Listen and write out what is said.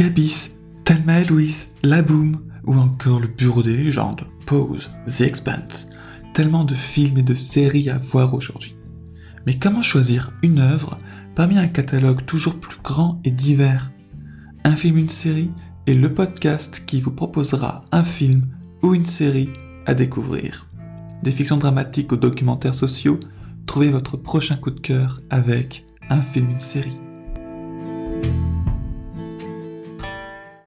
Abyss, Thelma et Louise, La Boom, ou encore Le Bureau des légendes, Pose, The Expanse. Tellement de films et de séries à voir aujourd'hui. Mais comment choisir une œuvre parmi un catalogue toujours plus grand et divers? Un film, une série est le podcast qui vous proposera un film ou une série à découvrir. Des fictions dramatiques aux documentaires sociaux, trouvez votre prochain coup de cœur avec un film, une série.